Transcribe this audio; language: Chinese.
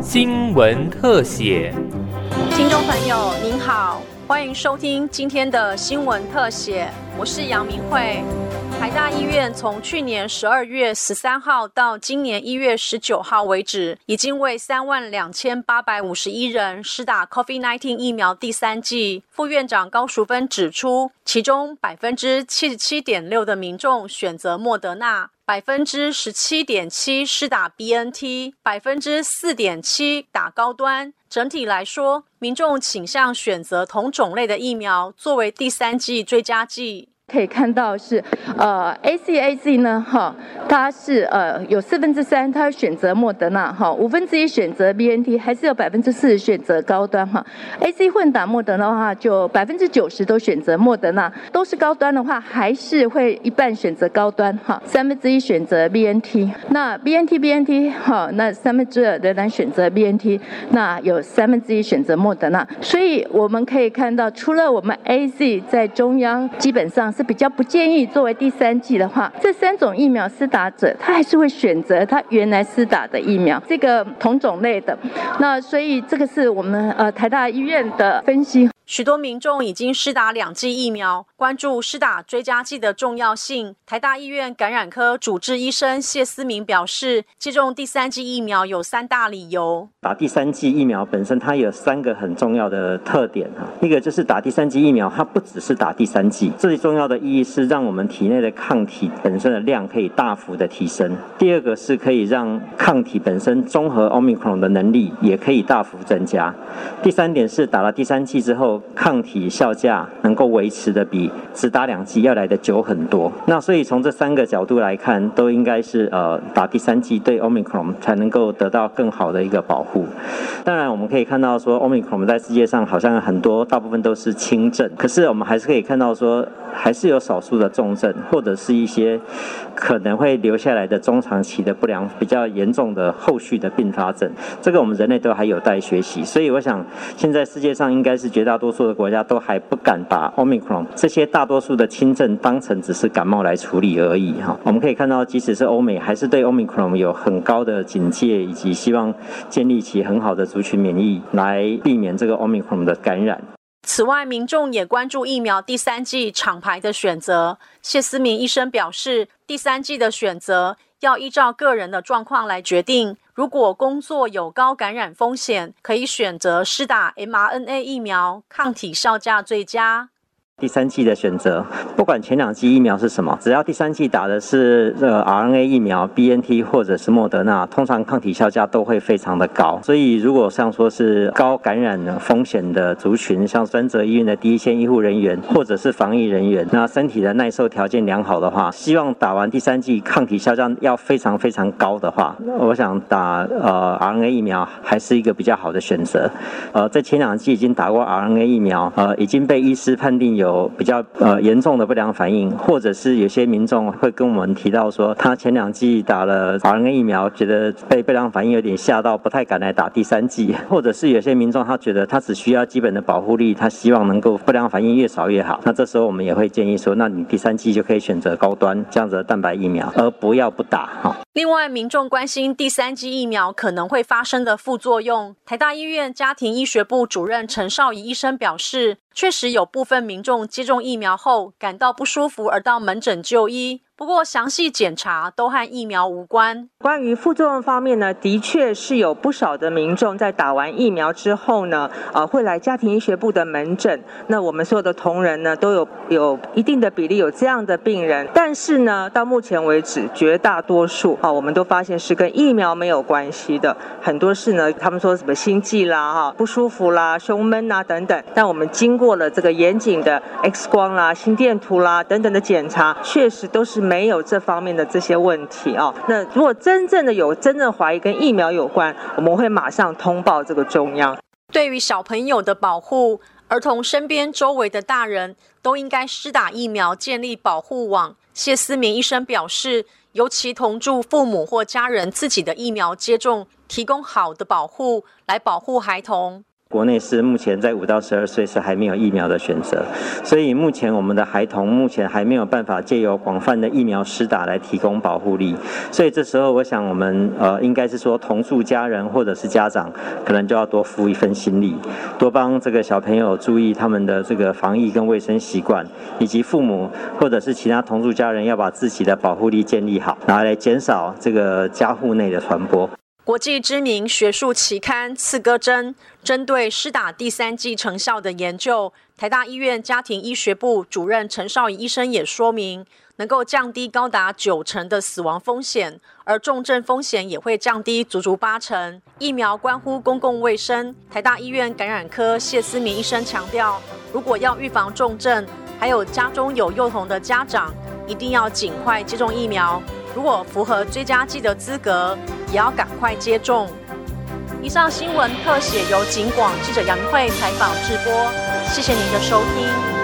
新闻特写，听众朋友您好，欢迎收听今天的新闻特写，我是杨明慧。台大医院从去年十二月十三号到今年一月十九号为止，已经为三万两千八百五十一人施打 COVID-19 疫苗第三剂。副院长高淑芬指出，其中百分之七十七点六的民众选择莫德纳，百分之十七点七施打 BNT，百分之四点七打高端。整体来说，民众倾向选择同种类的疫苗作为第三剂追加剂。可以看到是，呃，A C A C 呢，哈，它是呃有四分之三，它选择莫德纳，哈，五分之一选择 B N T，还是有百分之四选择高端，哈，A C 混打莫德纳的话，就百分之九十都选择莫德纳，都是高端的话，还是会一半选择高端，哈，三分之一选择 B N T，那 B N T B N T，哈，那三分之二仍然选择 B N T，那有三分之一选择莫德纳，所以我们可以看到，除了我们 A Z 在中央基本上。是比较不建议作为第三剂的话，这三种疫苗施打者，他还是会选择他原来施打的疫苗，这个同种类的。那所以这个是我们呃台大医院的分析。许多民众已经施打两剂疫苗，关注施打追加剂的重要性。台大医院感染科主治医生谢思明表示，接种第三剂疫苗有三大理由。打第三剂疫苗本身，它有三个很重要的特点哈。一个就是打第三剂疫苗，它不只是打第三剂，最重要的意义是让我们体内的抗体本身的量可以大幅的提升。第二个是可以让抗体本身综合 omicron 的能力也可以大幅增加。第三点是打了第三剂之后。抗体效价能够维持的比只打两剂要来的久很多。那所以从这三个角度来看，都应该是。呃打第三剂对 Omicron 才能够得到更好的一个保护。当然我们可以看到说 Omicron 在世界上好像很多大部分都是。轻症，可是。我们还是。可以看到说还是。有少数的重症或者是。一些可能会留下来的中长期的不良比较严重的后续的并发症。这个我们人类都还有待学习。所以我想现在世界上应该是。绝大多数的国家都还不敢把 Omicron 这些些大多数的轻症当成只是感冒来处理而已哈。我们可以看到，即使是欧美，还是对 Omicron 有很高的警戒，以及希望建立起很好的族群免疫，来避免这个 Omicron 的感染。此外，民众也关注疫苗第三季厂牌的选择。谢思明医生表示，第三季的选择要依照个人的状况来决定。如果工作有高感染风险，可以选择施打 mRNA 疫苗，抗体效价最佳。第三季的选择，不管前两季疫苗是什么，只要第三季打的是呃 RNA 疫苗 BNT 或者是莫德纳，通常抗体效价都会非常的高。所以如果像说是高感染风险的族群，像专责医院的第一线医护人员或者是防疫人员，那身体的耐受条件良好的话，希望打完第三季抗体效价要非常非常高的话，我想打呃 RNA 疫苗还是一个比较好的选择。呃，在前两季已经打过 RNA 疫苗，呃，已经被医师判定有。有比较呃严重的不良反应，或者是有些民众会跟我们提到说，他前两剂打了 RNA 疫苗，觉得被不良反应有点吓到，不太敢来打第三剂，或者是有些民众他觉得他只需要基本的保护力，他希望能够不良反应越少越好。那这时候我们也会建议说，那你第三剂就可以选择高端这样子的蛋白疫苗，而不要不打哈。另外，民众关心第三剂疫苗可能会发生的副作用，台大医院家庭医学部主任陈少仪医生表示。确实有部分民众接种疫苗后感到不舒服而到门诊就医。不过，详细检查都和疫苗无关。关于副作用方面呢，的确是有不少的民众在打完疫苗之后呢，呃，会来家庭医学部的门诊。那我们所有的同仁呢，都有有一定的比例有这样的病人。但是呢，到目前为止，绝大多数啊，我们都发现是跟疫苗没有关系的。很多是呢，他们说什么心悸啦、哈不舒服啦、胸闷啊等等。但我们经过了这个严谨的 X 光啦、心电图啦等等的检查，确实都是。没有这方面的这些问题啊。那如果真正的有真正怀疑跟疫苗有关，我们会马上通报这个中央。对于小朋友的保护，儿童身边周围的大人都应该施打疫苗，建立保护网。谢思明医生表示，尤其同住父母或家人自己的疫苗接种，提供好的保护来保护孩童。国内是目前在五到十二岁是还没有疫苗的选择，所以目前我们的孩童目前还没有办法借由广泛的疫苗施打来提供保护力。所以这时候，我想我们呃应该是说同住家人或者是家长，可能就要多付一份心力，多帮这个小朋友注意他们的这个防疫跟卫生习惯，以及父母或者是其他同住家人要把自己的保护力建立好，拿来减少这个家户内的传播。国际知名学术期刊《刺胳针》针对施打第三剂成效的研究，台大医院家庭医学部主任陈少仪医生也说明，能够降低高达九成的死亡风险，而重症风险也会降低足足八成。疫苗关乎公共卫生，台大医院感染科谢思明医生强调，如果要预防重症，还有家中有幼童的家长，一定要尽快接种疫苗。如果符合追加剂的资格，也要赶快接种。以上新闻特写由警广记者杨慧采访直播，谢谢您的收听。